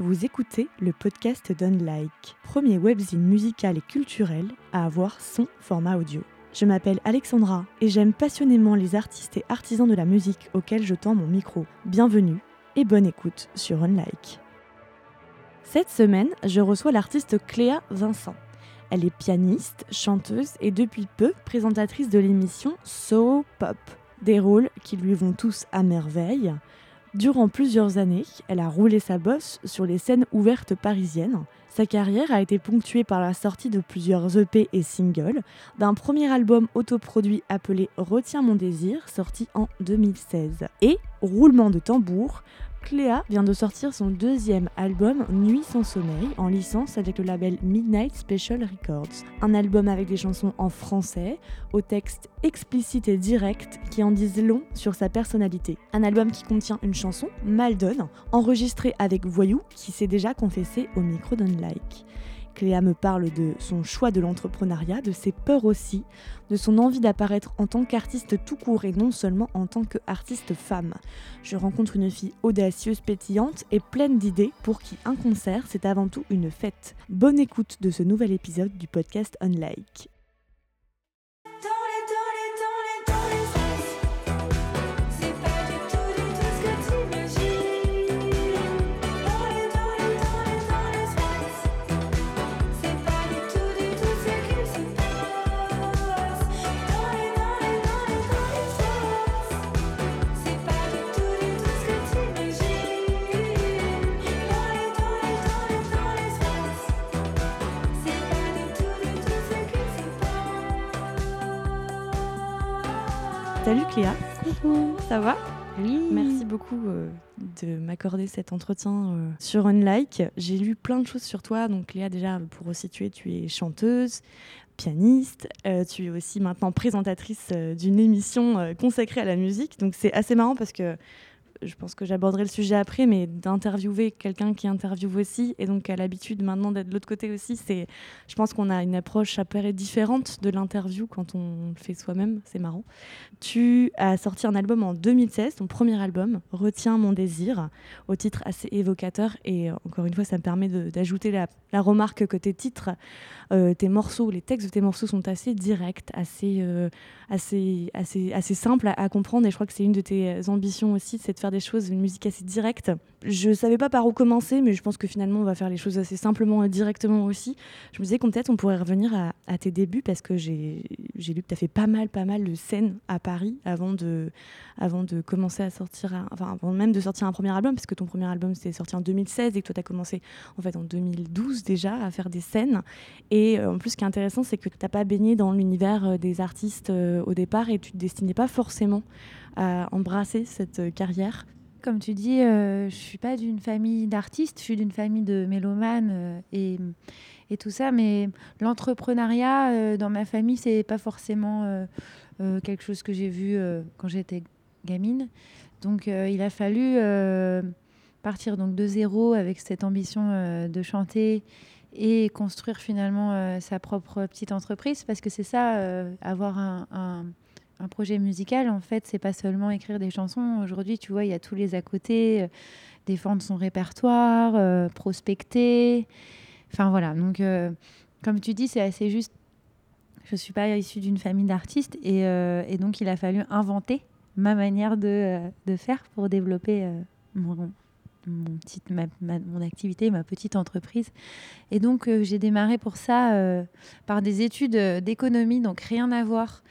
Vous écoutez le podcast d'Unlike, premier webzine musical et culturel à avoir son format audio. Je m'appelle Alexandra et j'aime passionnément les artistes et artisans de la musique auxquels je tends mon micro. Bienvenue et bonne écoute sur Unlike. Cette semaine, je reçois l'artiste Cléa Vincent. Elle est pianiste, chanteuse et depuis peu présentatrice de l'émission So Pop. Des rôles qui lui vont tous à merveille. Durant plusieurs années, elle a roulé sa bosse sur les scènes ouvertes parisiennes. Sa carrière a été ponctuée par la sortie de plusieurs EP et singles, d'un premier album autoproduit appelé Retiens mon désir, sorti en 2016, et Roulement de tambour, Cléa vient de sortir son deuxième album Nuit sans sommeil en licence avec le label Midnight Special Records. Un album avec des chansons en français, au texte explicite et direct qui en disent long sur sa personnalité. Un album qui contient une chanson, Maldonne, enregistrée avec Voyou qui s'est déjà confessé au micro d'Unlike. Cléa me parle de son choix de l'entrepreneuriat, de ses peurs aussi, de son envie d'apparaître en tant qu'artiste tout court et non seulement en tant qu'artiste femme. Je rencontre une fille audacieuse, pétillante et pleine d'idées pour qui un concert, c'est avant tout une fête. Bonne écoute de ce nouvel épisode du podcast Unlike. Salut Cléa. Ça va Oui. Merci beaucoup euh, de m'accorder cet entretien euh, sur Unlike. J'ai lu plein de choses sur toi. Donc Cléa, déjà, pour resituer, tu es chanteuse, pianiste. Euh, tu es aussi maintenant présentatrice d'une émission consacrée à la musique. Donc c'est assez marrant parce que je pense que j'aborderai le sujet après, mais d'interviewer quelqu'un qui interviewe aussi, et donc à l'habitude maintenant d'être de l'autre côté aussi, c'est, je pense qu'on a une approche à peu différente de l'interview quand on le fait soi-même, c'est marrant. Tu as sorti un album en 2016, ton premier album, Retiens mon désir, au titre assez évocateur, et encore une fois, ça me permet d'ajouter la, la, remarque que tes titres, euh, tes morceaux, les textes de tes morceaux sont assez directs, assez, euh, assez, assez, assez simples à, à, comprendre, et je crois que c'est une de tes ambitions aussi, c'est de faire des choses, une musique assez directe. Je savais pas par où commencer, mais je pense que finalement on va faire les choses assez simplement et directement aussi. Je me disais qu'on peut-être on pourrait revenir à, tes débuts parce que j'ai lu que tu as fait pas mal, pas mal de scènes à Paris avant de, avant de commencer à sortir, enfin avant même de sortir un premier album, parce que ton premier album c'était sorti en 2016 et que toi tu as commencé en fait en 2012 déjà à faire des scènes. Et euh, en plus, ce qui est intéressant, c'est que tu n'as pas baigné dans l'univers euh, des artistes euh, au départ et tu te destinais pas forcément à embrasser cette carrière Comme tu dis, euh, je suis pas d'une famille d'artistes, je suis d'une famille de mélomanes euh, et, tout ça, mais l'entrepreneuriat euh, dans ma famille, c'est pas forcément euh, quelque chose que j'ai vu quand j'étais gamine. Donc il a fallu partir donc de zéro avec cette ambition de chanter et construire finalement sa propre petite entreprise parce que c'est ça, avoir un un projet musical, en fait, c'est pas seulement écrire des chansons. Aujourd'hui, tu vois, il y a tous les à côté, euh, défendre son répertoire, euh, prospecter. Enfin voilà. Donc, euh, comme tu dis, c'est assez juste. Je suis pas issue d'une famille d'artistes et, donc il a fallu inventer ma manière de, faire pour développer mon, activité, ma petite entreprise. Et donc, j'ai démarré pour ça par des études d'économie, donc rien à voir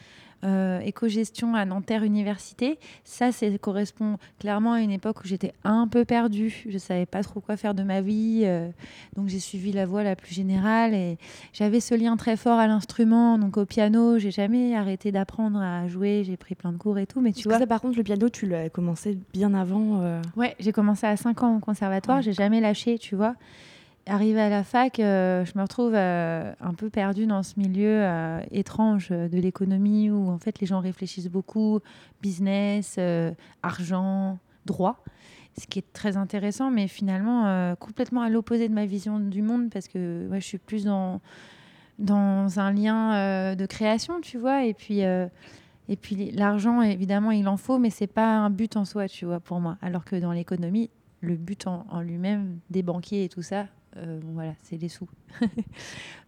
euh, éco-gestion à Nanterre Université. Ça, ça correspond clairement à une époque où j'étais un peu perdue. Je ne savais pas trop quoi faire de ma vie. Euh, donc, j'ai suivi la voie la plus générale et j'avais ce lien très fort à l'instrument, donc au piano. J'ai jamais arrêté d'apprendre à jouer. J'ai pris plein de cours et tout. Mais tu vois. Ça, par contre, le piano, tu l'as commencé bien avant. Euh... Ouais, j'ai commencé à 5 ans au conservatoire. Ouais. J'ai jamais lâché, tu vois arrivée à la fac, euh, je me retrouve euh, un peu perdue dans ce milieu euh, étrange de l'économie où en fait les gens réfléchissent beaucoup, business, argent, droit, ce qui est très intéressant, mais finalement complètement à l'opposé de ma vision du monde parce que ouais, je suis plus dans, dans un lien de création, tu vois, et puis et puis l'argent, évidemment, il en faut, mais c'est pas un but en soi, tu vois, pour moi. Alors que dans l'économie, le but en, lui-même des banquiers et tout ça, voilà, c'est les sous.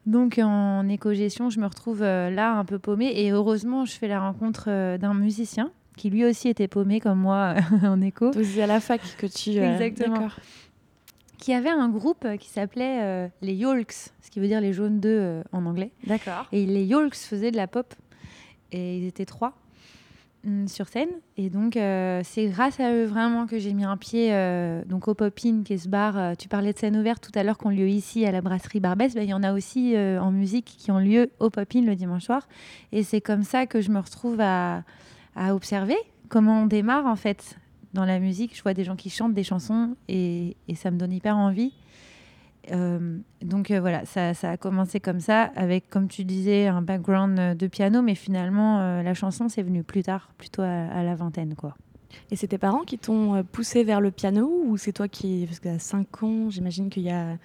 Donc en éco-gestion, je me retrouve là un peu paumée et heureusement, je fais la rencontre d'un musicien qui lui aussi était paumé comme moi en éco. C'est à la fac que tu... Exactement qui avait un groupe qui s'appelait euh, les Yolks, ce qui veut dire les jaunes d'œufs euh, en anglais. D'accord. Et les Yolks faisaient de la pop. Et ils étaient trois sur scène. Et donc, euh, c'est grâce à eux vraiment que j'ai mis un pied donc au Pop-In, qui est ce bar. tu parlais de scène ouverte tout à l'heure, qu'on lieu ici à la brasserie Barbès. Ben, il y en a aussi en musique qui ont lieu au Pop-In le dimanche soir. Et c'est comme ça que je me retrouve à, à observer comment on démarre en fait dans la musique, je vois des gens qui chantent des chansons et, ça me donne hyper envie. Euh, donc euh, voilà, ça, a commencé comme ça, avec, comme tu disais, un background de piano, mais finalement, euh, la chanson, c'est venu plus tard, plutôt à, la vingtaine. quoi. Et c'est tes parents qui t'ont poussé vers le piano ou c'est toi qui. Parce qu'à 5 ans, j'imagine qu'il y a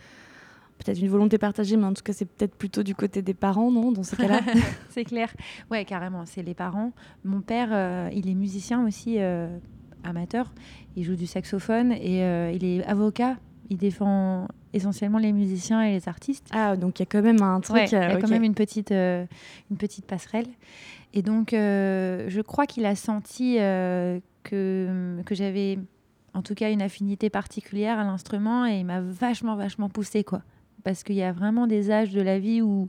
peut-être une volonté partagée, mais en tout cas, c'est peut-être plutôt du côté des parents, non Dans ce cas-là C'est clair. Ouais, carrément, c'est les parents. Mon père, il est musicien aussi amateur. Il joue du saxophone et euh, il est avocat. Il défend essentiellement les musiciens et les artistes. Ah, donc il y a quand même un truc. il y a quand même une petite, euh, une petite passerelle. Et donc, euh, je crois qu'il a senti que, que j'avais, en tout cas, une affinité particulière à l'instrument et il m'a vachement, vachement poussé, quoi. Parce qu'il y a vraiment des âges de la vie où,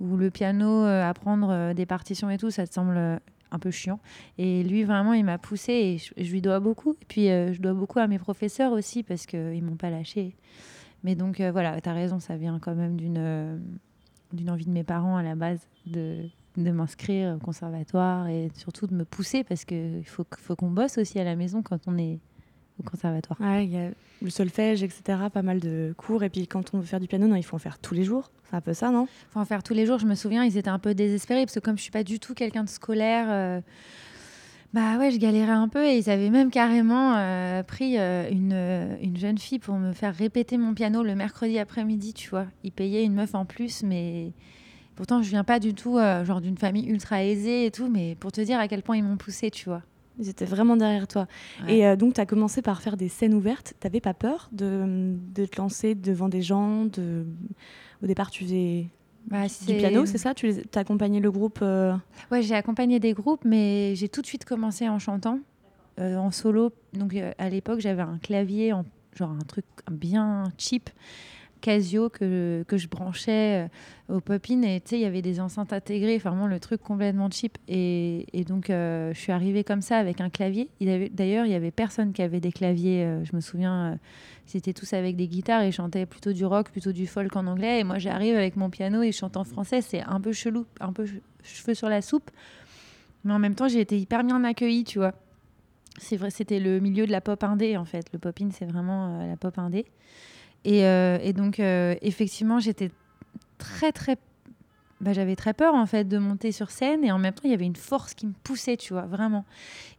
où le piano, apprendre des partitions et tout, ça te semble un peu chiant. Et lui, vraiment, il m'a poussé et je, lui dois beaucoup. Et puis, euh, je dois beaucoup à mes professeurs aussi parce qu'ils m'ont pas lâché. Mais donc, euh, voilà, tu as raison, ça vient quand même d'une euh, d'une envie de mes parents à la base de, de m'inscrire au conservatoire et surtout de me pousser parce qu'il faut, faut qu'on bosse aussi à la maison quand on est au conservatoire. Ouais, il y a le solfège, etc., pas mal de cours. Et puis quand on veut faire du piano, non, il faut en faire tous les jours. C'est un peu ça, non? Il faut en faire tous les jours. Je me souviens, ils étaient un peu désespérés parce que comme je suis pas du tout quelqu'un de scolaire, euh, bah ouais, je galérais un peu. Et ils avaient même carrément euh, pris euh, une, une, jeune fille pour me faire répéter mon piano le mercredi après-midi, tu vois. Ils payaient une meuf en plus, mais... Pourtant, je viens pas du tout genre d'une famille ultra aisée et tout, mais pour te dire à quel point ils m'ont poussé, tu vois. Ils étaient vraiment derrière toi. Et euh, donc, tu as commencé par faire des scènes ouvertes. Tu n'avais pas peur de, de, te lancer devant des gens de... Au départ, tu faisais bah, du piano, c'est ça? Tu as accompagné le groupe euh? Ouais, j'ai accompagné des groupes, mais j'ai tout de suite commencé en chantant, euh, en solo. Donc, à l'époque, j'avais un clavier, en, genre un truc bien cheap. Casio que, que je branchais euh, au Popin et tu sais, il y avait des enceintes intégrées, vraiment le truc complètement cheap. Et, et donc, euh, je suis arrivée comme ça avec un clavier. D'ailleurs, il y avait personne qui avait des claviers. Euh, je me souviens, c'était tous avec des guitares et chantaient plutôt du rock, plutôt du folk en anglais. Et moi, j'arrive avec mon piano et je chante en français. C'est un peu chelou, un peu cheveux sur la soupe. Mais en même temps, j'ai été hyper bien accueillie, tu vois. C'est vrai, c'était le milieu de la pop indé, en fait. Le pop-in, c'est vraiment la pop indé. Euh, et, donc, euh, effectivement, j'étais très, très. Bah, j'avais très peur, en fait, de monter sur scène. Et en même temps, il y avait une force qui me poussait, tu vois, vraiment.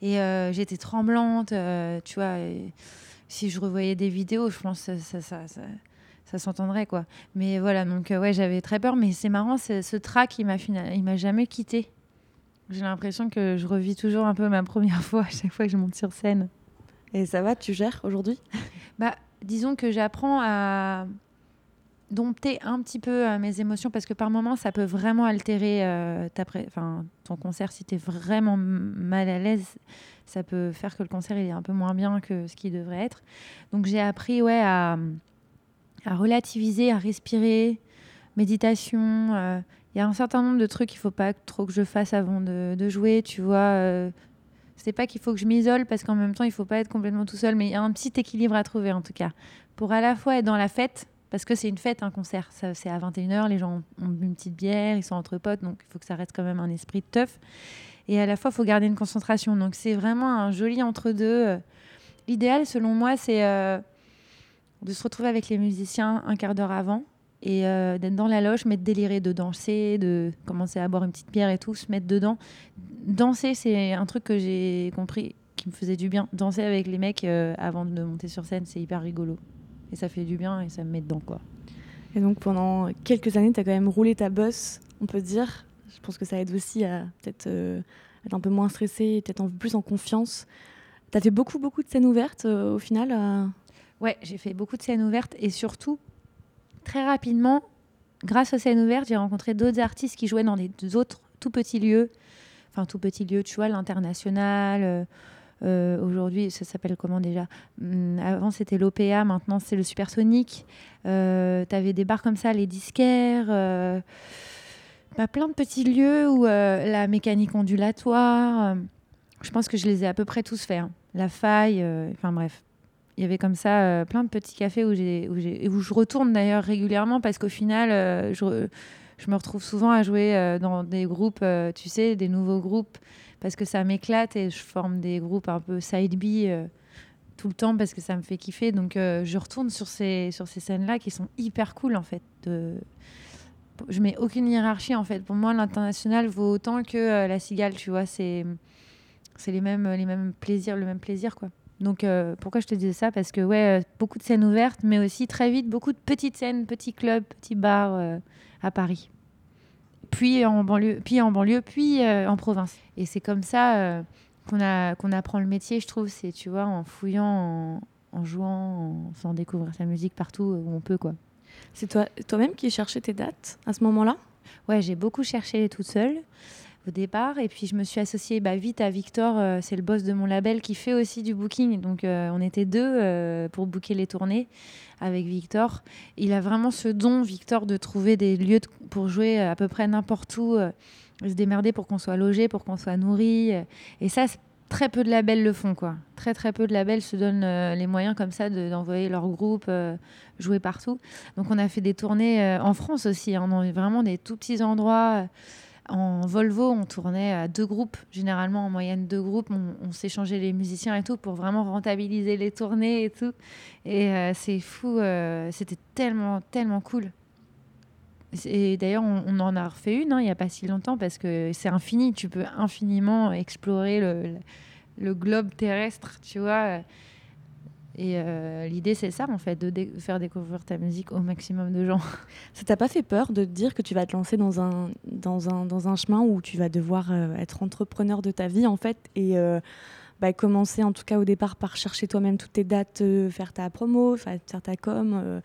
Et euh, j'étais tremblante, tu vois. si je revoyais des vidéos, je pense que ça, ça, ça, ça s'entendrait, quoi. Mais voilà, donc, ouais, j'avais très peur. Mais c'est marrant, ce track, il m'a il m'a jamais quitté. J'ai l'impression que je revis toujours un peu ma première fois à chaque fois que je monte sur scène. Et ça va, tu gères aujourd'hui? Bah, disons que j'apprends à dompter un petit peu euh, mes émotions parce que par moments ça peut vraiment altérer euh, ton concert si tu es vraiment mal à l'aise ça peut faire que le concert il est un peu moins bien que ce qu'il devrait être. Donc j'ai appris ouais à, à, relativiser à respirer méditation euh, il y a un certain nombre de trucs qu'il faut pas trop que je fasse avant de, de jouer tu vois c'est pas qu'il faut que je m'isole parce qu'en même temps, il faut pas être complètement tout seul, mais il y a un petit équilibre à trouver en tout cas. Pour à la fois être dans la fête, parce que c'est une fête, un concert, c'est à 21h, les gens ont une petite bière, ils sont entre potes, donc il faut que ça reste quand même un esprit de teuf. Et à la fois, il faut garder une concentration. Donc c'est vraiment un joli entre-deux. L'idéal, selon moi, c'est euh, de se retrouver avec les musiciens un quart d'heure avant et euh, d'être dans la loge, mais de délirer, de danser, de commencer à boire une petite bière et tout, se mettre dedans. Danser, c'est un truc que j'ai compris qui me faisait du bien. Danser avec les mecs euh, avant de monter sur scène, c'est hyper rigolo. Et ça fait du bien et ça me met dedans, quoi. Et donc pendant quelques années, tu as quand même roulé ta bosse, on peut dire. Je pense que ça aide aussi à peut-être euh, être un peu moins stressé, peut-être plus en confiance. Tu as fait beaucoup, beaucoup de scènes ouvertes au final Ouais, j'ai fait beaucoup de scènes ouvertes et surtout, très rapidement, grâce aux scènes ouvertes, j'ai rencontré d'autres artistes qui jouaient dans des autres tout petits lieux. Enfin, tout petits lieux, tu vois, l'international. Euh, euh, aujourd'hui, ça s'appelle comment déjà? Hum, Avant, c'était l'OPA, maintenant, c'est le Supersonic. Euh, tu avais des bars comme ça, les disquaires. Euh, bah, plein de petits lieux où la mécanique ondulatoire. je pense que je les ai à peu près tous faits. Hein. La faille, enfin bref. Il y avait comme ça plein de petits cafés où, j'ai, où, où je retourne d'ailleurs régulièrement parce qu'au final, je, je, me retrouve souvent à jouer dans des groupes, tu sais, des nouveaux groupes parce que ça m'éclate et je forme des groupes un peu side B euh, tout le temps parce que ça me fait kiffer. Donc euh, je retourne sur ces, sur ces scènes-là qui sont hyper cool en fait. De... Je mets aucune hiérarchie en fait. Pour moi, l'international vaut autant que euh, la cigale, tu vois. C'est c'est les mêmes, les mêmes plaisirs, le même plaisir quoi. Donc pourquoi je te disais ça? Parce que ouais, beaucoup de scènes ouvertes, mais aussi très vite beaucoup de petites scènes, petits clubs, petits bars à Paris puis en banlieue, puis en banlieue, puis euh, en province. Et c'est comme ça euh, qu'on a qu'on apprend le métier, je trouve. C'est tu vois en fouillant, en, jouant, en faisant découvrir sa musique partout où on peut quoi. C'est toi toi-même qui cherchais tes dates à ce moment-là? Ouais, j'ai beaucoup cherché toute seule au départ. Et puis je me suis associée bah, vite à Victor, euh, c'est le boss de mon label qui fait aussi du booking. Donc on était deux pour booker les tournées avec Victor. Il a vraiment ce don, Victor, de trouver des lieux pour jouer à peu près n'importe où, euh, se démerder pour qu'on soit logé, pour qu'on soit nourri. et ça, très peu de labels le font, quoi. Très très peu de labels se donnent euh, les moyens comme ça d'envoyer leur groupe euh, jouer partout. Donc on a fait des tournées en France aussi, hein, dans vraiment des tout petits endroits. En Volvo, on tournait à deux groupes, généralement en moyenne deux groupes. On, s'échangeait les musiciens et tout pour vraiment rentabiliser les tournées et tout. Et euh, c'est fou, euh, c'était tellement, tellement cool. Et d'ailleurs, on, en a refait une hein, il n'y a pas si longtemps parce que c'est infini. Tu peux infiniment explorer le, le globe terrestre, tu vois. Et euh, l'idée, c'est ça, en fait, de faire découvrir ta musique au maximum de gens. Ça t'a pas fait peur de dire que tu vas te lancer dans un, dans un, dans un chemin où tu vas devoir euh, être entrepreneur de ta vie, en fait, et euh, bah, commencer, en tout cas au départ, par chercher toi-même toutes tes dates, faire ta promo, faire ta com,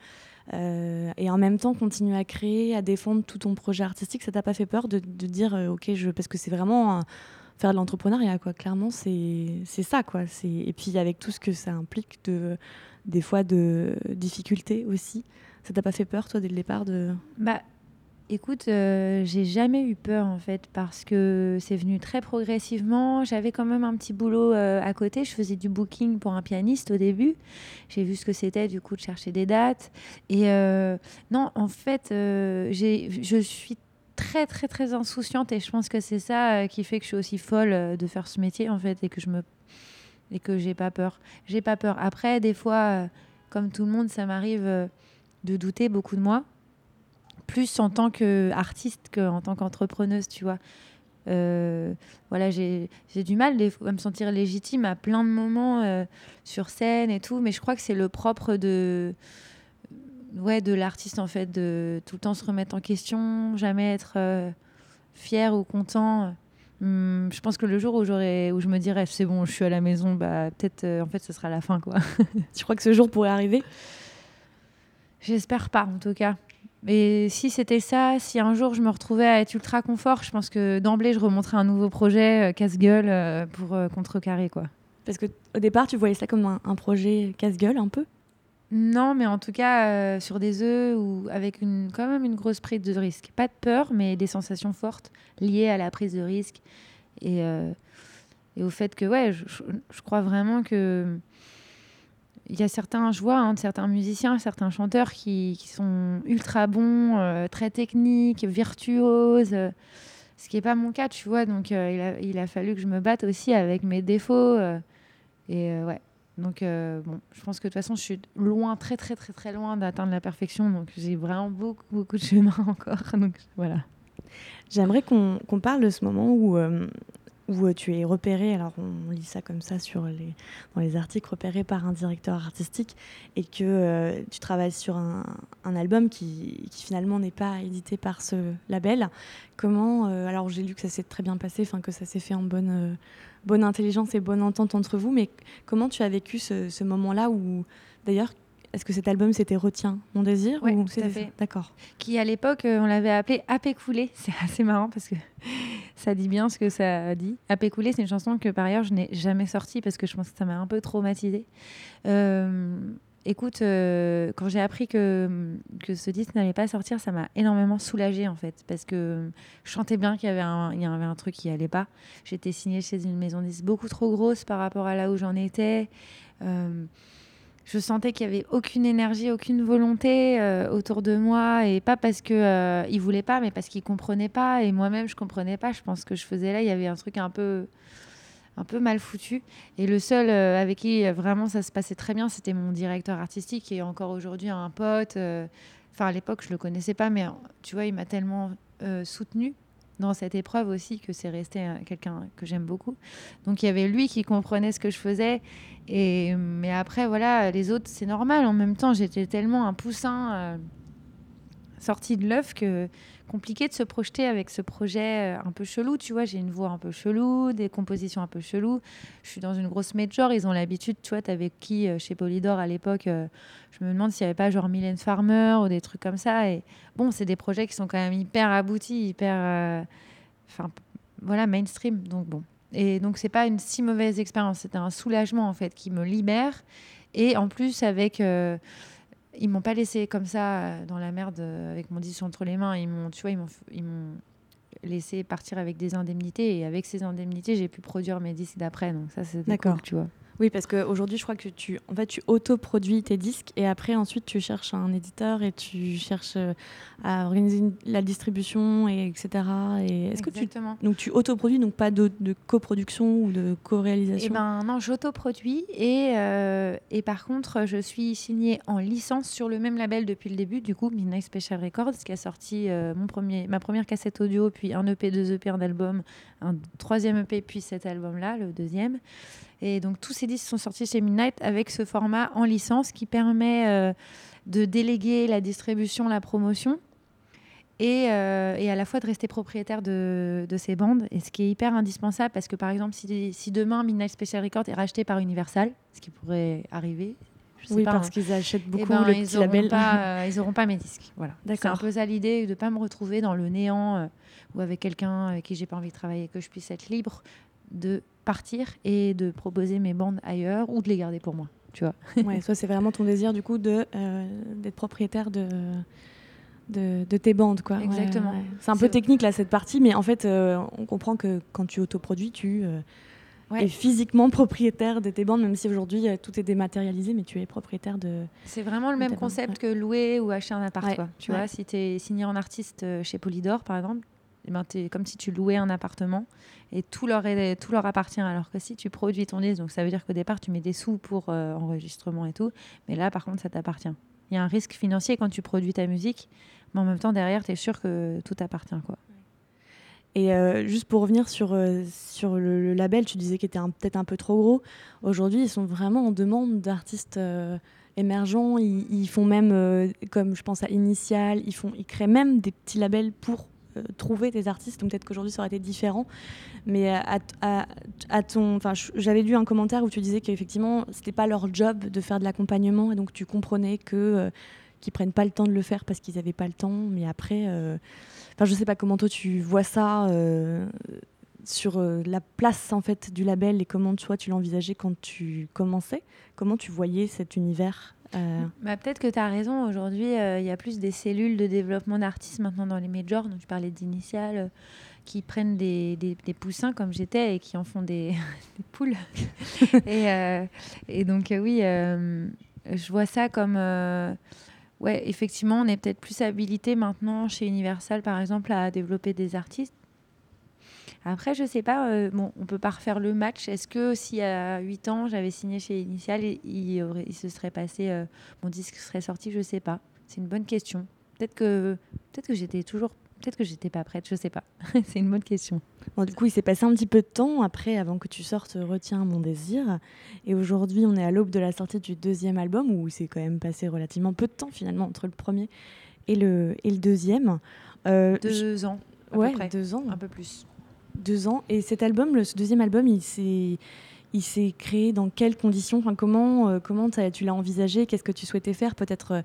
et en même temps continuer à créer, à défendre tout ton projet artistique Ça t'a pas fait peur de, dire, OK, je... parce que c'est vraiment... faire de l'entrepreneuriat, quoi. Clairement, c'est ça, quoi. Et puis avec tout ce que ça implique, de, des fois de difficultés aussi. Ça t'a pas fait peur, toi, dès le départ. Bah, écoute, euh, j'ai jamais eu peur, en fait, parce que c'est venu très progressivement. J'avais quand même un petit boulot euh, à côté. Je faisais du booking pour un pianiste au début. J'ai vu ce que c'était, du coup, de chercher des dates. Et euh, non, en fait, je suis très très très insouciante et je pense que c'est ça euh, qui fait que je suis aussi folle euh, de faire ce métier en fait et que je me et que j'ai pas peur. J'ai pas peur. Après des fois euh, comme tout le monde ça m'arrive de douter beaucoup de moi plus en tant qu'artiste qu'en tant qu'entrepreneuse, tu vois. voilà, j'ai du mal à me sentir légitime à plein de moments sur scène et tout, mais je crois que c'est le propre de, ouais, de l'artiste, en fait, de tout le temps se remettre en question, jamais être euh, fier ou content. Hum, je pense que le jour où, où je me dirais c'est bon, je suis à la maison, bah, peut-être euh, en fait ce sera la fin. Quoi. tu crois que ce jour pourrait arriver? J'espère pas en tout cas. Mais si c'était ça, si un jour je me retrouvais à être ultra confort, je pense que d'emblée je remonterais un nouveau projet euh, casse-gueule pour contrecarrer. quoi. Parce qu'au départ tu voyais ça comme un, un projet casse-gueule un peu? Non, mais en tout cas, euh, sur des œufs ou avec une, quand même une grosse prise de risque. Pas de peur, mais des sensations fortes liées à la prise de risque et, euh, au fait que, ouais, je, crois vraiment que. Il y a certains, je vois, hein, certains musiciens, certains chanteurs qui, qui sont ultra bons, euh, très techniques, virtuoses, ce qui n'est pas mon cas, tu vois. Donc, il a, il, a, fallu que je me batte aussi avec mes défauts. et ouais, donc, euh, bon, je pense que de toute façon, je suis loin, très, très, très, très loin d'atteindre la perfection. Donc, j'ai vraiment beaucoup, beaucoup de chemin encore. Donc, voilà. J'aimerais qu'on parle de ce moment où, euh, où tu es repéré, alors on lit ça comme ça sur les, dans les articles, repéré par un directeur artistique et que tu travailles sur un, album qui, qui finalement n'est pas édité par ce label. Comment, alors j'ai lu que ça s'est très bien passé, enfin que ça s'est fait en bonne, bonne intelligence et bonne entente entre vous, mais comment tu as vécu ce, ce moment-là où d'ailleurs est-ce que cet album c'était Retiens mon désir Oui, tout à fait. D'accord. Qui à l'époque, euh, on l'avait appelé Apécoulé. C'est assez marrant parce que ça dit bien ce que ça dit. Apécoulé, c'est une chanson que par ailleurs je n'ai jamais sortie parce que je pense que ça m'a un peu traumatisée. Euh, écoute, euh, quand j'ai appris que, que ce disque n'allait pas sortir, ça m'a énormément soulagée en fait parce que je chantais bien qu'il y avait un, truc qui allait pas. J'étais signée chez une maison disque beaucoup trop grosse par rapport à là où j'en étais je sentais qu'il y avait aucune énergie, aucune volonté euh, autour de moi, et pas parce que euh, il voulait pas, mais parce qu'il comprenait pas, et moi-même je comprenais pas. Je pense que je faisais là, il y avait un truc un peu, un peu mal foutu. Et le seul euh, avec qui vraiment ça se passait très bien, c'était mon directeur artistique, est encore aujourd'hui un pote. Enfin à l'époque je le connaissais pas, mais tu vois, il m'a tellement soutenu dans cette épreuve aussi que c'est resté quelqu'un que j'aime beaucoup. Donc il y avait lui qui comprenait ce que je faisais. Et, mais après, voilà, les autres, c'est normal. En même temps, j'étais tellement un poussin euh, sorti de l'œuf compliqué de se projeter avec ce projet euh, un peu chelou. Tu vois, j'ai une voix un peu chelou, des compositions un peu chelou. Je suis dans une grosse major. Ils ont l'habitude, tu vois, t'avais qui euh, chez Polydor à l'époque Je me demande s'il n'y avait pas genre Mylène Farmer ou des trucs comme ça. Et bon, c'est des projets qui sont quand même hyper aboutis, hyper. Enfin, voilà, mainstream. Donc bon. Et donc, c'est pas une si mauvaise expérience. C'était un soulagement, en fait, qui me libère. Et en plus, avec ils m'ont pas laissé comme ça euh, dans la merde euh, avec mon disque entre les mains. Ils m'ont, tu vois, ils m'ont, laissé partir avec des indemnités et avec ces indemnités, j'ai pu produire mes disques d'après. Donc ça, c'est d'accord, tu vois. Oui, parce qu'aujourd'hui, je crois que tu, en fait, tu autoproduis tes disques et après, ensuite, tu cherches un éditeur et tu cherches euh, à organiser la distribution, et etc. Et est-ce que tu, donc tu autoproduis, donc pas de, coproduction ou de co-réalisation? Eh ben non, j'autoproduis et, euh, et par contre, je suis signée en licence sur le même label depuis le début, du coup, Midnight Special Records, qui a sorti euh, mon premier, ma première cassette audio, puis un EP, deux EP, un album, un troisième EP, puis cet album-là, le deuxième. Et donc tous ces disques sont sortis chez Midnight avec ce format en licence qui permet euh, de déléguer la distribution, la promotion. Et, euh, et, à la fois de rester propriétaire de, de, ces bandes. Et ce qui est hyper indispensable, parce que par exemple, si, si demain Midnight Special Records est racheté par Universal, ce qui pourrait arriver, oui, parce hein. qu'ils achètent eh beaucoup ben, le ils petit label. Pas, euh, ils n'auront pas mes disques. Voilà. C'est un peu ça l'idée, de ne pas me retrouver dans le néant ou avec quelqu'un avec qui j'ai pas envie de travailler, que je puisse être libre de partir et de proposer mes bandes ailleurs ou de les garder pour moi. Tu vois. ouais, soit c'est vraiment ton désir du coup de euh, d'être propriétaire de, de, tes bandes quoi. Exactement. c'est un peu technique là cette partie, mais en fait euh, on comprend que quand tu autoproduis, tu euh, es physiquement propriétaire de tes bandes, même si aujourd'hui tout est dématérialisé, mais tu es propriétaire de. C'est vraiment le même concept que louer ou acheter un appart. Tu vois, si tu es signé en artiste chez Polydor par exemple, eh ben, es comme si tu louais un appartement et tout leur, appartient. Alors que si tu produis ton disque, donc ça veut dire qu'au départ, tu mets des sous pour euh, enregistrement et tout, mais là, par contre, ça t'appartient. Il y a un risque financier quand tu produis ta musique, mais en même temps, derrière, tu es sûr que tout appartient. Quoi. Et euh, juste pour revenir sur, euh, le, label, tu disais qu'il était peut-être un peu trop gros. Aujourd'hui, ils sont vraiment en demande d'artistes émergents. Ils, font même, comme je pense à Initial, ils, créent même des petits labels pour trouver des artistes. Donc peut-être qu'aujourd'hui ça aurait été différent. Mais à, ton, enfin, j'avais lu un commentaire où tu disais qu'effectivement c'était pas leur job de faire de l'accompagnement et donc tu comprenais que euh, qu'ils prennent pas le temps de le faire parce qu'ils avaient pas le temps. Mais après, euh, enfin, je sais pas comment toi tu vois ça sur la place en fait du label et comment toi tu l'envisageais quand tu commençais. Comment tu voyais cet univers? Euh, bah, Peut-être que tu as raison. Aujourd'hui, euh, il y a plus des cellules de développement d'artistes maintenant dans les majors. Donc, tu parlais d'initiales euh, qui prennent des, des, poussins comme j'étais et qui en font des, des poules. et, et, donc, oui, je vois ça comme. ouais, effectivement, on est peut-être plus habilité maintenant chez Universal, par exemple, à développer des artistes après, je sais pas, euh, bon, on peut pas refaire le match. Est-ce que si à 8 ans, j'avais signé chez Initial, il, aurait, il se serait passé, mon disque serait sorti? Je sais pas. C'est une bonne question. Peut-être que, peut que j'étais toujours Peut-être que j'étais pas prête, je sais pas. c'est une bonne question. Bon, du coup, il s'est passé un petit peu de temps après, avant que tu sortes Retiens mon désir. Et aujourd'hui, on est à l'aube de la sortie du deuxième album, où c'est quand même passé relativement peu de temps finalement entre le premier et le, et le deuxième. Euh, deux ans. À ouais, peu près. deux ans. Un peu plus. Deux ans. Et cet album, ce deuxième album, il s'est il s'est créé dans quelles conditions? Enfin, Comment, euh, comment tu l'as envisagé? Qu'est-ce que tu souhaitais faire Peut-être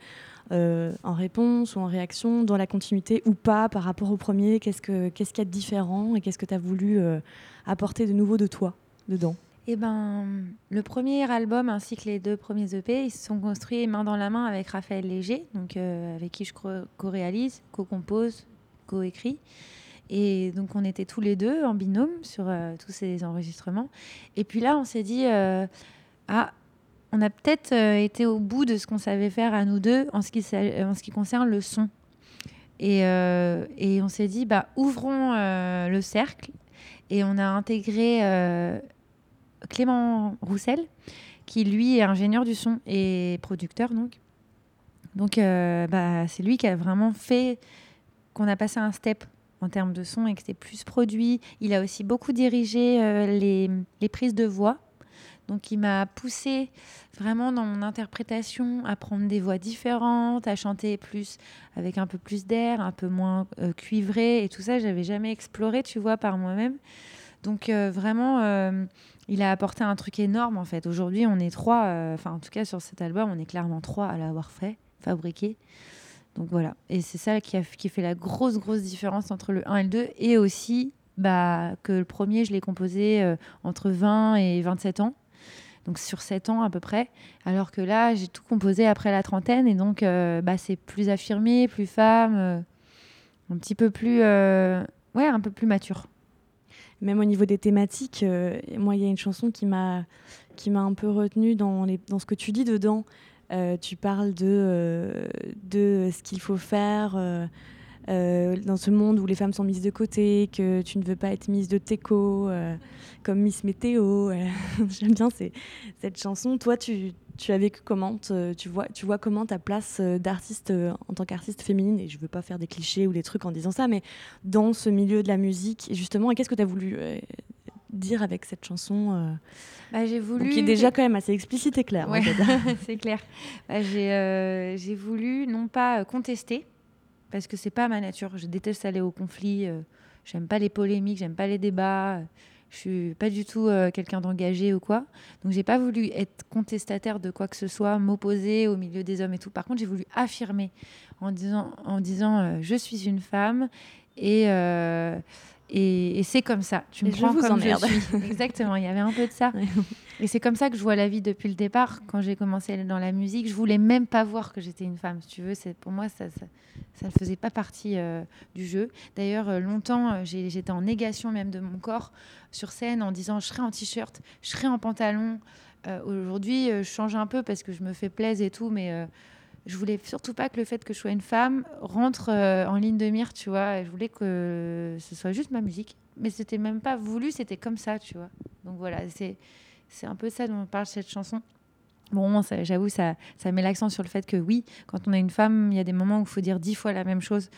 euh, en réponse ou en réaction, dans la continuité ou pas par rapport au premier? Qu'est-ce qu'il qu'est-ce qu'il y a de différent et qu'est-ce que tu as voulu euh, apporter de nouveau de toi dedans? Eh ben, le premier album ainsi que les deux premiers EP, ils se sont construits main dans la main avec Raphaël Léger, donc, avec qui je co-réalise, co-compose, co-écrit. Et donc, on était tous les deux en binôme sur euh, tous ces enregistrements. Et puis là, on s'est dit, euh, ah, on a peut-être euh, été au bout de ce qu'on savait faire à nous deux en ce qui, concerne le son. Et, et on s'est dit, bah, ouvrons le cercle. Et on a intégré Clément Roussel, qui lui est ingénieur du son et producteur. Donc, donc bah, c'est lui qui a vraiment fait qu'on a passé un step en termes de son et que c'était plus produit. Il a aussi beaucoup dirigé euh, les, prises de voix. Donc il m'a poussé vraiment dans mon interprétation à prendre des voix différentes, à chanter plus avec un peu plus d'air, un peu moins euh, cuivré et tout ça, j'avais jamais exploré, tu vois, par moi-même. Donc euh, vraiment, il a apporté un truc énorme en fait. Aujourd'hui, on est trois, enfin en tout cas sur cet album, on est clairement trois à l'avoir fait, fabriqué. Donc voilà. Et c'est ça qui, fait la grosse, grosse différence entre le 1 et le 2. Et aussi bah, que le premier, je l'ai composé euh, entre 20 et 27 ans. Donc sur 7 ans à peu près. Alors que là, j'ai tout composé après la trentaine. Et donc, euh, bah, c'est plus affirmé, plus femme, euh, un petit peu plus. ouais, un peu plus mature. Même au niveau des thématiques, moi, il y a une chanson qui m'a qui m'a un peu retenue dans, les, dans ce que tu dis dedans. Euh, tu parles de, euh, de ce qu'il faut faire euh, dans ce monde où les femmes sont mises de côté, que tu ne veux pas être mise de teco comme Miss Météo. J'aime bien cette chanson. Toi, tu, tu as vécu comment tu vois, tu vois comment ta place d'artiste en tant qu'artiste féminine, et je ne veux pas faire des clichés ou des trucs en disant ça, mais dans ce milieu de la musique, justement, qu'est-ce que tu as voulu dire avec cette chanson euh, bah, J'ai voulu. qui est déjà quand même assez explicite et clair. Ouais, c'est clair. Bah, euh, j'ai voulu non pas euh, contester, parce que c'est pas ma nature. Je déteste aller au conflit. j'aime pas les polémiques, j'aime pas les débats. Je suis pas du tout quelqu'un d'engagé ou quoi. Donc j'ai pas voulu être contestataire de quoi que ce soit, m'opposer au milieu des hommes et tout. Par contre, j'ai voulu affirmer en disant, en disant je suis une femme et et, c'est comme ça. Tu me prends comme je suis. Exactement. Il y avait un peu de ça. Et c'est comme ça que je vois la vie depuis le départ. Quand j'ai commencé dans la musique, je voulais même pas voir que j'étais une femme. Si tu veux, pour moi ça, ça, ne faisait pas partie euh, du jeu. D'ailleurs, euh, longtemps, euh, j'étais en négation même de mon corps sur scène en disant je serai en t-shirt, je serai en pantalon. Aujourd'hui, je change un peu parce que je me fais plaisir et tout, mais je voulais surtout pas que le fait que je sois une femme rentre euh, en ligne de mire, tu vois. Je voulais que ce soit juste ma musique. Mais c'était même pas voulu, c'était comme ça, tu vois. Donc voilà, c'est un peu ça dont on parle cette chanson. Bon, j'avoue, ça, ça met l'accent sur le fait que oui, quand on est une femme, il y a des moments où il faut dire dix fois la même chose,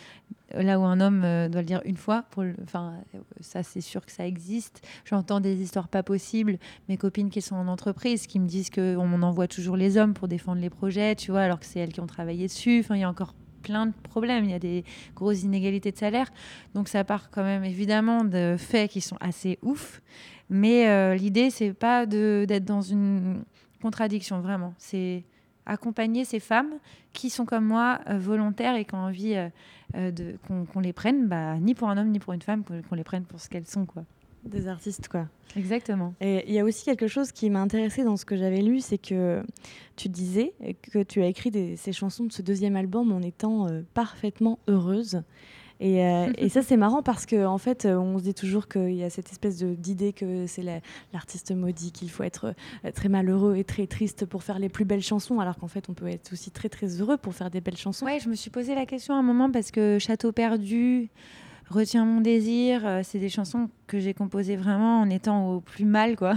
là où un homme euh, doit le dire une fois. Pour enfin, ça, c'est sûr que ça existe. J'entends des histoires pas possibles. Mes copines qui sont en entreprise, qui me disent qu'on envoie toujours les hommes pour défendre les projets, tu vois, alors que c'est elles qui ont travaillé dessus. Enfin, il y a encore plein de problèmes. Il y a des grosses inégalités de salaire. Donc ça part quand même évidemment de faits qui sont assez ouf. Mais euh, l'idée, c'est pas d'être dans une contradiction, vraiment. C'est accompagner ces femmes qui sont comme moi euh, volontaires et qui ont envie euh, euh, de, qu'on, les prenne, bah, ni pour un homme ni pour une femme, qu'on les prenne pour ce qu'elles sont. quoi. Des artistes, quoi. Exactement. Et il y a aussi quelque chose qui m'a intéressé dans ce que j'avais lu, c'est que tu disais que tu as écrit ces chansons de ce deuxième album en étant parfaitement heureuse. Euh, et, ça, c'est marrant parce qu'en en fait, euh, on se dit toujours qu'il y a cette espèce d'idée que c'est l'artiste maudit, qu'il faut être euh, très malheureux et très triste pour faire les plus belles chansons, alors qu'en fait, on peut être aussi très très heureux pour faire des belles chansons. Ouais, je me suis posé la question à un moment parce que Château perdu, Retiens mon désir, c'est des chansons que j'ai composées vraiment en étant au plus mal, quoi.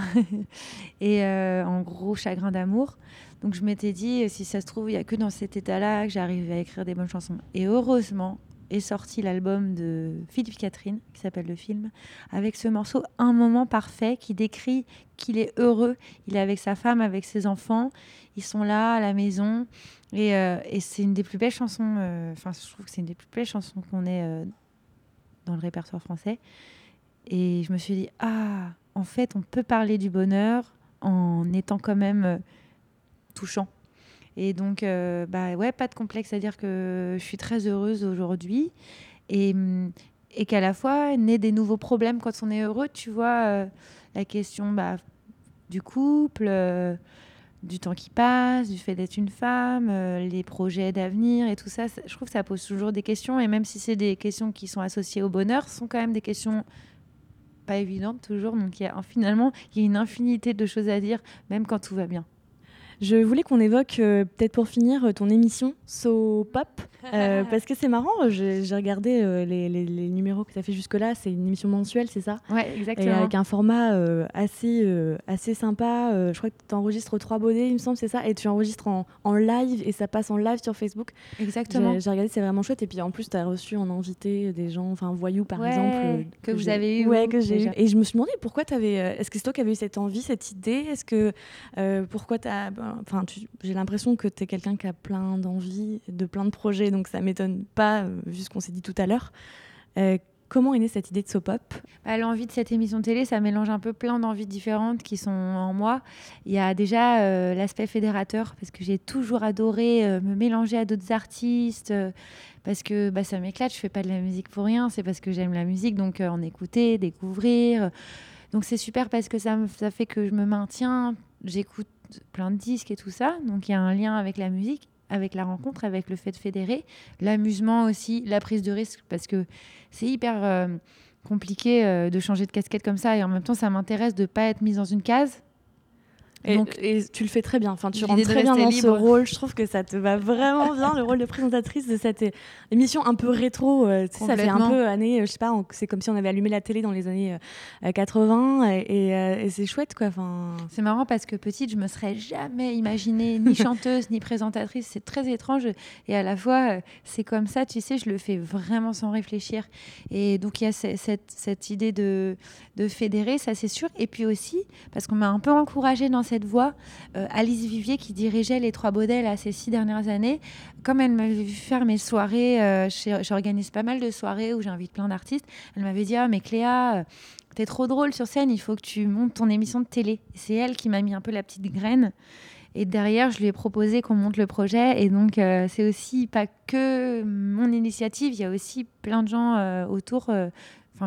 et en gros chagrin d'amour. Donc je m'étais dit, si ça se trouve, il n'y a que dans cet état-là que j'arrive à écrire des bonnes chansons. Et heureusement, est sorti l'album de Philippe Catherine, qui s'appelle Le Film, avec ce morceau Un moment parfait qui décrit qu'il est heureux. Il est avec sa femme, avec ses enfants. Ils sont là à la maison. Et, euh, c'est une des plus belles chansons. Euh, enfin, je trouve que c'est une des plus belles chansons qu'on ait euh, dans le répertoire français. Et je me suis dit, ah, en fait, on peut parler du bonheur en étant quand même touchant. Et donc, euh, bah ouais, pas de complexe à dire que je suis très heureuse aujourd'hui et, et qu'à la fois naît des nouveaux problèmes quand on est heureux. Tu vois, euh, la question bah, du couple, euh, du temps qui passe, du fait d'être une femme, les projets d'avenir et tout ça, Je trouve que ça pose toujours des questions et même si c'est des questions qui sont associées au bonheur, ce sont quand même des questions pas évidentes toujours. Donc, finalement, il y a une infinité de choses à dire, même quand tout va bien. Je voulais qu'on évoque, euh, peut-être pour finir, euh, ton émission So Pop, euh, parce que c'est marrant, j'ai regardé les, numéros que tu as fait jusque-là, c'est une émission mensuelle, c'est ça? Ouais, exactement. Et avec un format assez, assez sympa, je crois que tu enregistres trois bonnets, il me semble, c'est ça, et tu enregistres en, en, live, et ça passe en live sur Facebook. Exactement. J'ai regardé, c'est vraiment chouette, et puis en plus, tu as reçu en invité des gens, enfin Voyou par exemple. Que, vous avez eu. Ouais, que j'ai eu. Et je me suis demandé pourquoi tu avais. Est-ce que c'est toi qui avais eu cette envie, cette idée? Est-ce que. pourquoi tu as. Ben, enfin, j'ai l'impression que tu es quelqu'un qui a plein d'envies, de plein de projets, donc ça m'étonne pas, euh, vu ce qu'on s'est dit tout à l'heure. Euh, comment est née cette idée de Sopop bah, L'envie de cette émission télé, ça mélange un peu plein d'envies différentes qui sont en moi. Il y a déjà euh, l'aspect fédérateur, parce que j'ai toujours adoré me mélanger à d'autres artistes, parce que bah, ça m'éclate, je fais pas de la musique pour rien, c'est parce que j'aime la musique, donc en écouter, découvrir. Donc c'est super parce que ça fait que je me maintiens, j'écoute plein de disques et tout ça. Donc il y a un lien avec la musique, avec la rencontre, avec le fait de fédérer, l'amusement aussi, la prise de risque, parce que c'est hyper euh, compliqué euh, de changer de casquette comme ça. Et en même temps, ça m'intéresse de ne pas être mise dans une case et, Donc, et, tu le fais très bien. Enfin, tu rentres très bien dans ce rôle. Je trouve que ça te va vraiment bien, le rôle de présentatrice de cette émission un peu rétro. Euh, ça fait un peu année, euh, je sais pas, c'est comme si on avait allumé la télé dans les années 80 euh, et, c'est chouette, quoi. Enfin... C'est marrant parce que petite, je me serais jamais imaginée ni chanteuse ni présentatrice. C'est très étrange et à la fois, c'est comme ça, tu sais, je le fais vraiment sans réfléchir. Et donc, il y a cette, cette idée de, de fédérer, ça c'est sûr. Et puis aussi, parce qu'on m'a un peu encouragée dans cette euh, Alice Vivier qui dirigeait les Trois Baudets à ces six dernières années, comme elle m'avait vu faire mes soirées, euh, j'organise pas mal de soirées où j'invite plein d'artistes, elle m'avait dit Ah, mais Cléa, euh, t'es trop drôle sur scène, il faut que tu montes ton émission de télé. C'est elle qui m'a mis un peu la petite graine. Et derrière, je lui ai proposé qu'on monte le projet. Et donc, c'est aussi pas que mon initiative, il y a aussi plein de gens autour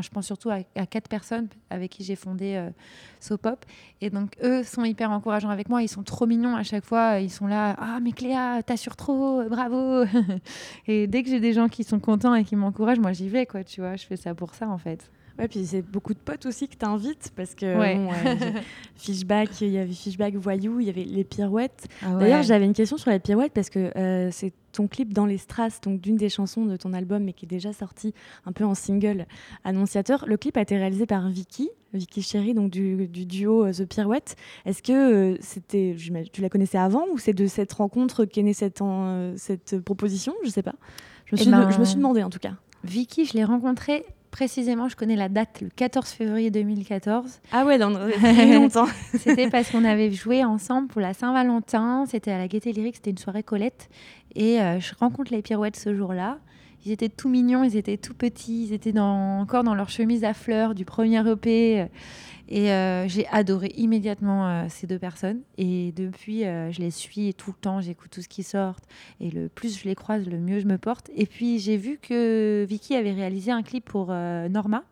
Je pense surtout à, quatre personnes avec qui j'ai fondé euh, Sopop. Et donc, eux sont hyper encourageants avec moi. Ils sont trop mignons à chaque fois. Ils sont là. Ah, mais Cléa, t'assures trop. Bravo. et dès que j'ai des gens qui sont contents et qui m'encouragent, moi, j'y vais, quoi. Tu vois, je fais ça pour ça, en fait. Ouais, puis c'est beaucoup de potes aussi que tu invites parce que ouais. Fishback, il y avait Fishback Voyou, il y avait les pirouettes. Ah D'ailleurs, j'avais une question sur les pirouettes parce que euh, c'est ton clip dans les strass, donc d'une des chansons de ton album, mais qui est déjà sorti un peu en single annonciateur. Le clip a été réalisé par Vicky, Vicky Chéri, donc du, duo euh, The Pirouette. Est-ce que euh, c'était, tu la connaissais avant ou c'est de cette rencontre qu'est née cette, cette proposition? Je sais pas. Je me, eh suis, ben, je me suis demandé en tout cas. Vicky, je l'ai rencontrée précisément, je connais la date, le 14 février 2014. Ah ouais, dans très longtemps. c'était parce qu'on avait joué ensemble pour la Saint-Valentin. C'était à la Gaîté Lyrique, c'était une soirée Colette. Et euh, je rencontre les pirouettes ce jour-là. Ils étaient tout mignons, ils étaient tout petits, ils étaient dans, encore dans leur chemise à fleurs du premier EP. Et euh, j'ai adoré immédiatement euh, ces deux personnes. Et depuis, euh, je les suis tout le temps, j'écoute tout ce qui sort. Et le plus je les croise, le mieux je me porte. Et puis j'ai vu que Vicky avait réalisé un clip pour Norma,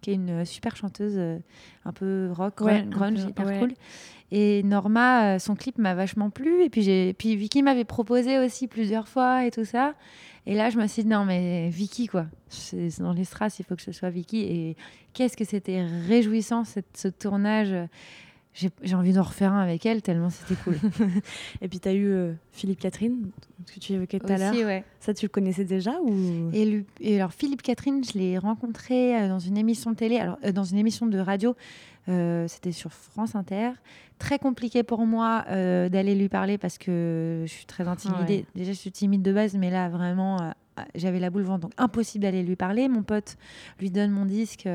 qui est une super chanteuse un peu rock, grunge, hyper cool. Et Norma, son clip m'a vachement plu. Et puis, puis Vicky m'avait proposé aussi plusieurs fois et tout ça. Et là, je me suis dit, non, mais Vicky, quoi. C'est dans les strass, il faut que ce soit Vicky. Et qu'est-ce que c'était réjouissant, cette, ce tournage. J'ai envie d'en refaire un avec elle, tellement c'était cool. et puis, tu as eu euh, Philippe Catherine, que tu évoquais tout à l'heure. Ouais. Ça, tu le connaissais déjà ou... et, et alors, Philippe Catherine, je l'ai rencontré euh, dans une émission de télé, alors, euh, dans une émission de radio. C'était sur France Inter très compliqué pour moi euh, d'aller lui parler parce que je suis très intimidée. Déjà, je suis timide de base, mais là, vraiment, euh, j'avais la boule ventre, donc impossible d'aller lui parler. Mon pote lui donne mon disque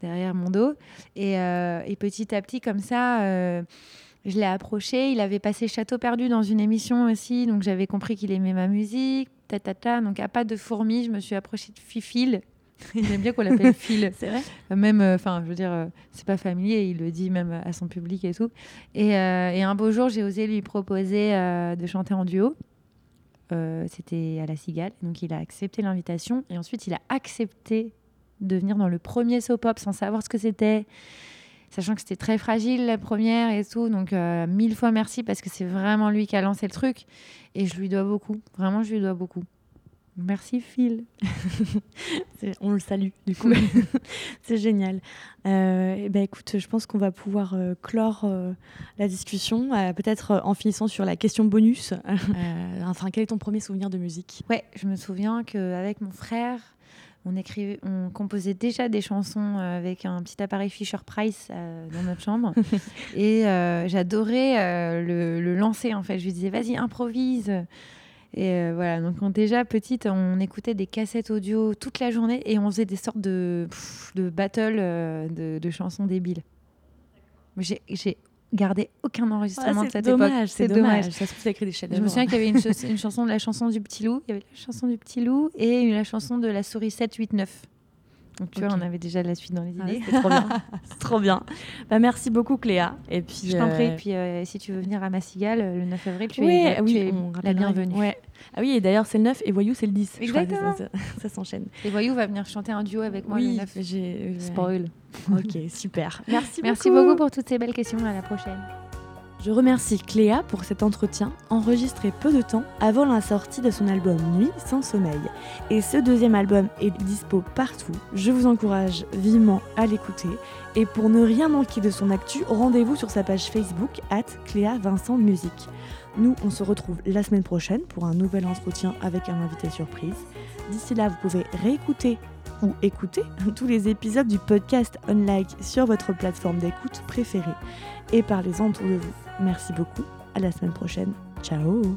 derrière mon dos. Et, et, petit à petit, comme ça je l'ai approché. Il avait passé Château perdu dans une émission aussi, donc j'avais compris qu'il aimait ma musique. Ta, ta, ta. Donc à pas de fourmi, je me suis approchée de Fifil. il aime bien qu'on l'appelle Phil. c'est vrai. Même, euh, enfin, je veux dire, euh, c'est pas familier. Il le dit même à son public et tout. Et, euh, et un beau jour, j'ai osé lui proposer de chanter en duo. C'était à la Cigale, donc il a accepté l'invitation et ensuite il a accepté de venir dans le premier soap pop sans savoir ce que c'était sachant que c'était très fragile la première et tout. Donc, euh, mille fois merci parce que c'est vraiment lui qui a lancé le truc. Et je lui dois beaucoup. Vraiment, je lui dois beaucoup. Merci Phil. on le salue du coup. c'est génial. Euh, et ben écoute, je pense qu'on va pouvoir euh, clore la discussion, peut-être en finissant sur la question bonus. enfin, quel est ton premier souvenir de musique? Ouais, je me souviens qu'avec mon frère, on, écrivait, on composait déjà des chansons euh, avec un petit appareil Fisher Price euh, dans notre chambre. et euh, j'adorais le, lancer, en fait. Je lui disais, vas-y, improvise. Et voilà, donc déjà petite, on écoutait des cassettes audio toute la journée et on faisait des sortes de, de battles de, de chansons débiles. J'ai gardé aucun enregistrement de cette dommage, C'est dommage. Ça se écrit des Je me souviens qu'il y avait une, une, chanson de la chanson du petit loup, il y avait la chanson du petit loup et la chanson de la souris 7, 8, 9. Donc tu vois, on avait déjà la suite dans les idées. c'est trop bien. trop bien. Bah, merci beaucoup Cléa. Et puis, je t'en prie. Et euh, puis euh, si tu veux venir à Massigal euh, le 9 avril, tu es, oui, la bienvenue. Ouais. Ah oui, et d'ailleurs c'est le 9 et Voyou c'est le 10. Exactement. ça, ça, s'enchaîne. Et Voyou va venir chanter un duo avec moi oui, le 9. J'ai spoil. ok, super. Merci, merci beaucoup pour toutes ces belles questions. À la prochaine. Je remercie Cléa pour cet entretien enregistré peu de temps avant la sortie de son album Nuit sans sommeil. Et ce deuxième album est dispo partout. Je vous encourage vivement à l'écouter. Et pour ne rien manquer de son actu, rendez-vous sur sa page Facebook at Cléa Vincent Musique. Nous, on se retrouve la semaine prochaine pour un nouvel entretien avec un invité surprise. D'ici là, vous pouvez réécouter ou écouter tous les épisodes du podcast Unlike sur votre plateforme d'écoute préférée et parlez-en autour de vous. Merci beaucoup. À la semaine prochaine. Ciao